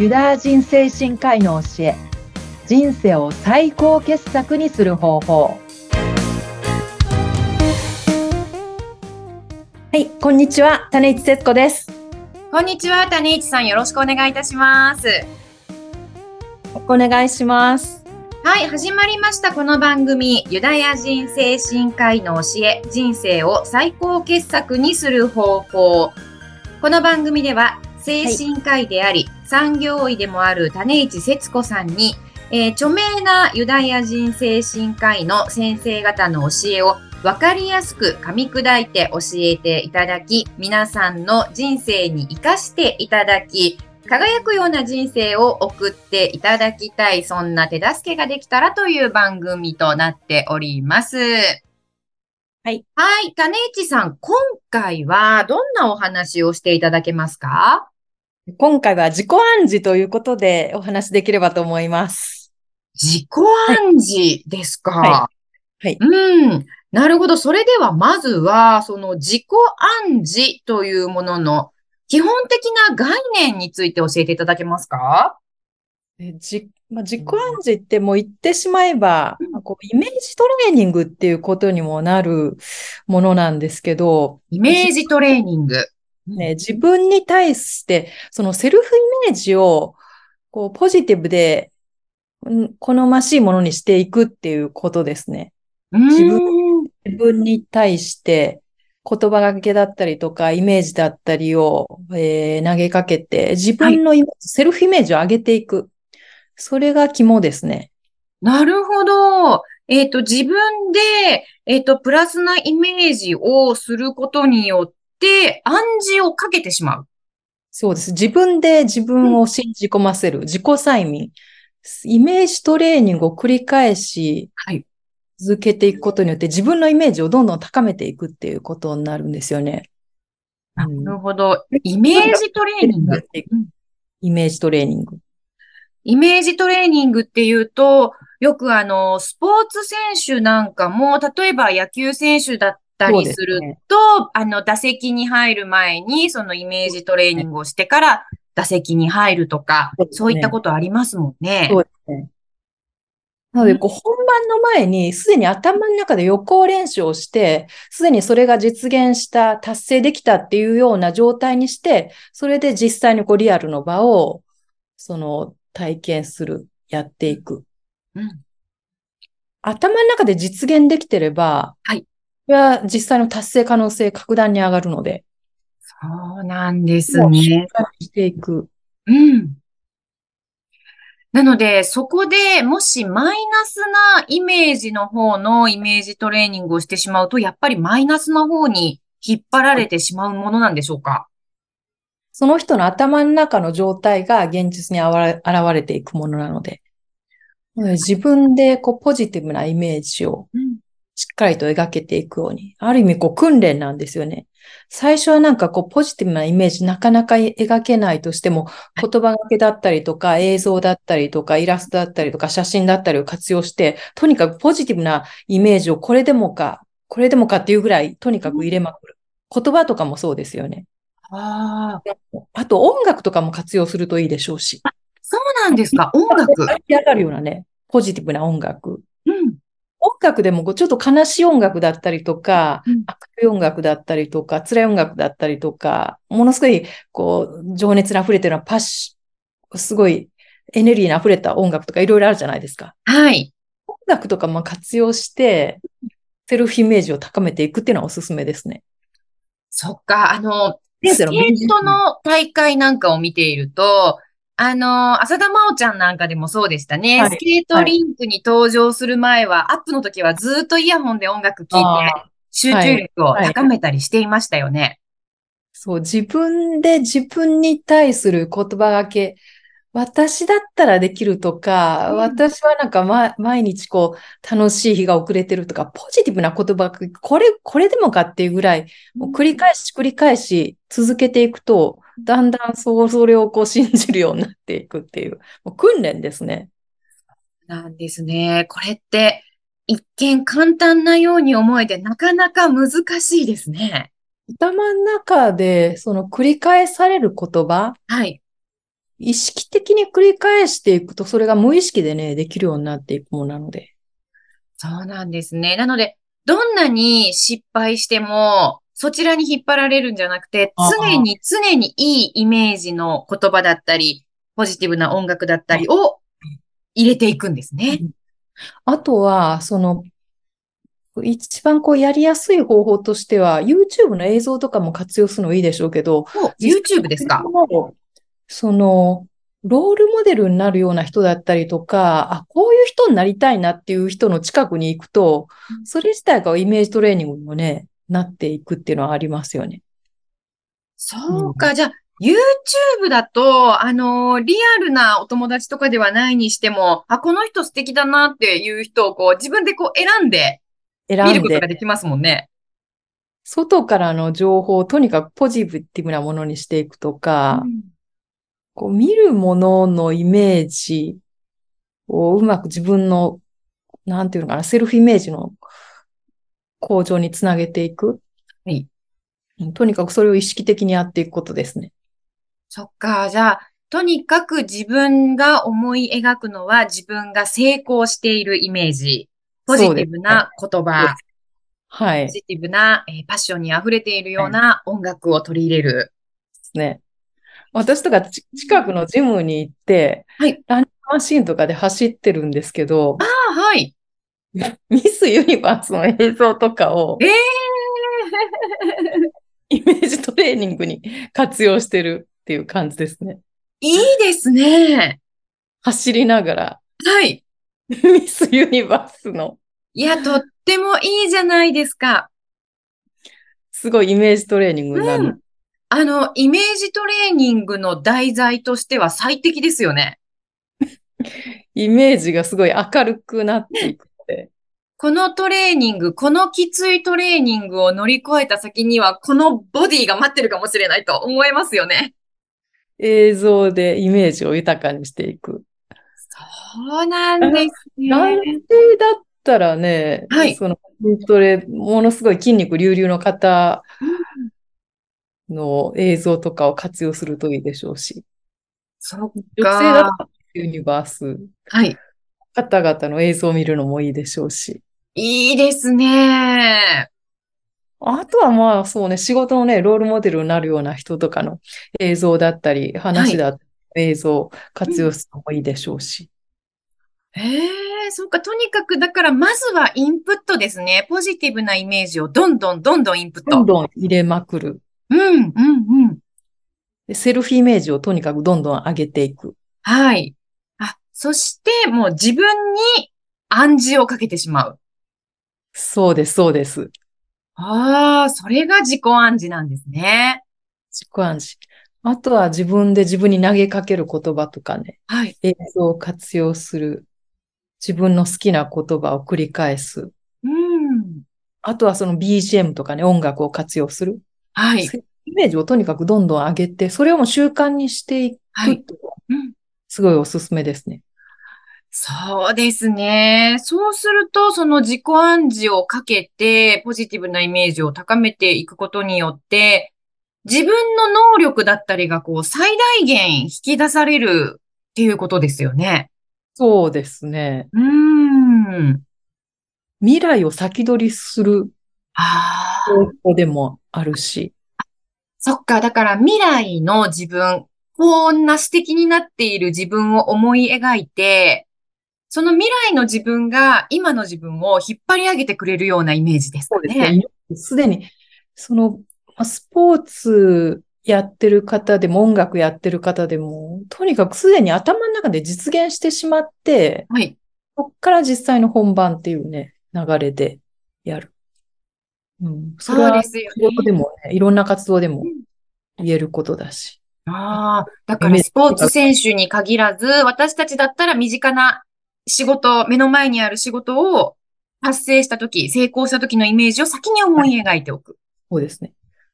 ユダヤ人精神科医の教え人生を最高傑作にする方法。はいこんにちは種市節子です。こんにちは種市さんよろしくお願いいたします。お願いします。はい始まりましたこの番組ユダヤ人精神科医の教え人生を最高傑作にする方法。この番組では精神科医であり、はい、産業医でもある種市節子さんに、えー、著名なユダヤ人精神科医の先生方の教えを分かりやすく噛み砕いて教えていただき、皆さんの人生に活かしていただき、輝くような人生を送っていただきたい、そんな手助けができたらという番組となっております。はい。はい。種市さん、今回はどんなお話をしていただけますか？今回は自己暗示ということでお話できればと思います。自己暗示ですか？はい。はい、うん。なるほど。それでは、まずは、その自己暗示というものの基本的な概念について教えていただけますか？えじまあ、自己暗示ってもう言ってしまえば、うん、こうイメージトレーニングっていうことにもなるものなんですけど。イメージトレーニング。ね、自分に対して、そのセルフイメージを、こう、ポジティブで、好ましいものにしていくっていうことですね。自分自分に対して、言葉がけだったりとか、イメージだったりを、えー、投げかけて、自分のはい、セルフイメージを上げていく。それが肝ですね。なるほど。えっ、ー、と、自分で、えっ、ー、と、プラスなイメージをすることによって、暗示をかけてしまう。そうです。自分で自分を信じ込ませる。うん、自己催眠。イメージトレーニングを繰り返し、はい。続けていくことによって自分のイメージをどんどん高めていくっていうことになるんですよね。なるほど。イメージトレーニング。イメージトレーニング。イメージトレーニングっていうと、よくあの、スポーツ選手なんかも、例えば野球選手だったりすると、ね、あの、打席に入る前に、そのイメージトレーニングをしてから打席に入るとか、そう、いったことありますもんね。そうですね。なので、こう、本番の前に、すでに頭の中で予行練習をして、すでにそれが実現した、達成できたっていうような状態にして、それで実際にこう、リアルの場を、その、体験する、やっていく。うん。頭の中で実現できてれば、はい。は実際の達成可能性格段に上がるので。そうなんですね。していく。うん。なので、そこでもしマイナスなイメージの方のイメージトレーニングをしてしまうと、やっぱりマイナスの方に引っ張られてしまうものなんでしょうか？その人の頭の中の状態が現実に現れていくものなので、自分でこうポジティブなイメージをしっかりと描けていくように、ある意味こう訓練なんですよね。最初はなんかこうポジティブなイメージなかなか描けないとしても、言葉がけだったりとか映像だったりとかイラストだったりとか写真だったりを活用して、とにかくポジティブなイメージをこれでもか、これでもかっていうぐらいとにかく入れまくる。言葉とかもそうですよね。ああ。あと音楽とかも活用するといいでしょうし。あ、そうなんですか音楽。上がるようなね、ポジティブな音楽。うん。音楽でもちょっと悲しい音楽だったりとか、うん、明るい音楽だったりとか、辛い音楽だったりとか、ものすごい、こう、情熱に溢れてるのはパッシ、すごいエネルギーに溢れた音楽とかいろいろあるじゃないですか。はい。音楽とかも活用して、セルフイメージを高めていくっていうのはおすすめですね。そっか、あの、スケートの大会なんかを見ていると、あの、浅田真央ちゃんなんかでもそうでしたね。はい、スケートリンクに登場する前は、はい、アップの時はずっとイヤホンで音楽聴いて、集中力を高めたりしていましたよね。はい、そう、自分で自分に対する言葉がけ、私だったらできるとか、うん、私はなんか、ま、毎日こう、楽しい日が遅れてるとか、ポジティブな言葉、これ、これでもかっていうぐらい、もう繰り返し繰り返し続けていくと、だんだんそう、それをこう信じるようになっていくっていう、もう訓練ですね。なんですね。これって、一見簡単なように思えて、なかなか難しいですね。頭の中で、その繰り返される言葉。はい。意識的に繰り返していくと、それが無意識でね、できるようになっていくものなので。そうなんですね。なので、どんなに失敗しても、そちらに引っ張られるんじゃなくて、常に常にいいイメージの言葉だったり、ポジティブな音楽だったりを入れていくんですね。あとは、その、一番こうやりやすい方法としては、YouTube の映像とかも活用するのいいでしょうけど、YouTube ですか？その、ロールモデルになるような人だったりとか、あ、こういう人になりたいなっていう人の近くに行くと、それ自体がイメージトレーニングにもね、なっていくっていうのはありますよね。そうか、うん、じゃあ、YouTube だと、あのー、リアルなお友達とかではないにしても、あ、この人素敵だなっていう人をこう、自分でこう選んで、選んで見ることができますもんね。外からの情報をとにかくポジティブなものにしていくとか、うん、こう見るもののイメージをうまく自分の、なんていうのかな、セルフイメージの向上につなげていく。はい。とにかくそれを意識的にやっていくことですね。そっか。じゃあ、とにかく自分が思い描くのは自分が成功しているイメージ。ポジティブな言葉。はい。ポジティブな、えー、パッションに溢れているような音楽を取り入れる。ですね。私とか近くのジムに行って、はい。ランニングマシンとかで走ってるんですけど、ああ、はい。ミスユニバースの映像とかを、ええー、イメージトレーニングに活用してるっていう感じですね。いいですね。走りながら。はい。ミスユニバースの。いや、とってもいいじゃないですか。すごいイメージトレーニングになる。うん、あの、イメージトレーニングの題材としては最適ですよね。イメージがすごい明るくなっていく。このトレーニング、このきついトレーニングを乗り越えた先には、このボディが待ってるかもしれないと思いますよね。映像でイメージを豊かにしていく。そうなんですね。男性だったらね、はい、その筋トレ、ものすごい筋肉隆々の方の映像とかを活用するといいでしょうし。そっか。女性だったらユニバース。はい。方々の映像を見るのもいいでしょうし。いいですね。あとはまあそうね、仕事のね、ロールモデルになるような人とかの映像だったり、話だったり、映像活用するのもいいでしょうし。へえ、そっか、とにかく、だからまずはインプットですね。ポジティブなイメージをどんどんどんどんインプット。どんどん入れまくる。うん、うん、うん。でセルフイメージをとにかくどんどん上げていく。はい。そしてもう自分に暗示をかけてしまう。そうです、そうです。ああ、それが自己暗示なんですね。自己暗示。あとは自分で自分に投げかける言葉とかね。はい。映像を活用する。自分の好きな言葉を繰り返す。うん。あとはその BGM とかね、音楽を活用する。はい。イメージをとにかくどんどん上げて、それをも習慣にしていく。はい。うん、すごいおすすめですね。そうですね。そうすると、その自己暗示をかけて、ポジティブなイメージを高めていくことによって、自分の能力だったりが、こう、最大限引き出されるっていうことですよね。そうですね。うん。未来を先取りする方法でもあるし。そっか。だから未来の自分、こんな素敵になっている自分を思い描いて、その未来の自分が今の自分を引っ張り上げてくれるようなイメージですかね。そうですね。すでに、その、スポーツやってる方でも音楽やってる方でも、とにかくすでに頭の中で実現してしまって、はい。そこから実際の本番っていうね、流れでやる。うん。それは仕事でもね、いろんな活動でも言えることだし。ああ、だからスポーツ選手に限らず、私たちだったら身近な仕事、目の前にある仕事を達成したとき、成功したときのイメージを先に思い描いておく。そうですね。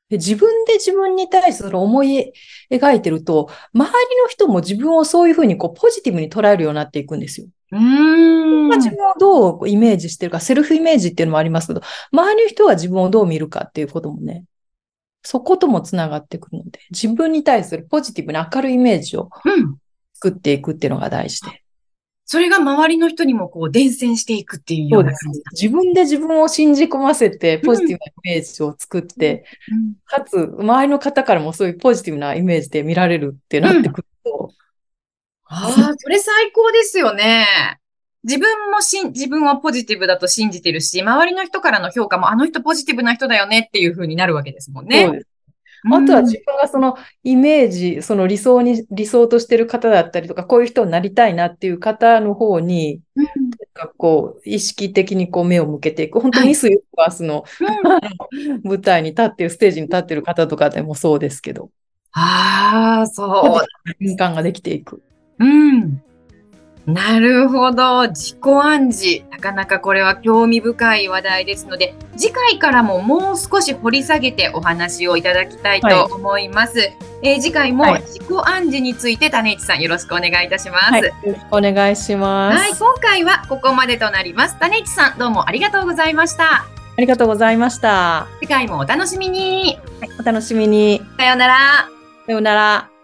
で自分で自分に対する思い描いてると、周りの人も自分をそういうふうにこうポジティブに捉えるようになっていくんですよ。うん。自分をどうイメージしてるか、セルフイメージっていうのもありますけど、周りの人は自分をどう見るかっていうこともね、そこともつながってくるので、自分に対するポジティブな明るいイメージをうん。作っていくっていうのが大事で。それが周りの人にもこう伝染していくっていうような感じ。自分で自分を信じ込ませて、ポジティブなイメージを作って、うんかつ、周りの方からもそういうポジティブなイメージで見られるってなってくると、ああ、それ最高ですよね。自分もしん、自分はポジティブだと信じてるし、周りの人からの評価もあの人ポジティブな人だよねっていう風になるわけですもんね。そうです。あとは自分がそのイメージ、その理想に、理想としてる方だったりとか、こういう人になりたいなっていう方の方に、うんなんかこう、意識的にこう目を向けていく。本当にミスユニバースのうん舞台に立ってる、ステージに立ってる方とかでもそうですけど、ああ、そう。敏感ができていく。うん。なるほど。自己暗示。なかなかこれは興味深い話題ですので、次回からももう少し掘り下げてお話をいただきたいと思います。えー次回もはい自己暗示について種市さんよろしくお願いいたします。はい。よろしくお願いします。はい、今回はここまでとなります。種市さん、どうもありがとうございました。ありがとうございました。次回もお楽しみに。お楽しみに。さようなら。さようなら。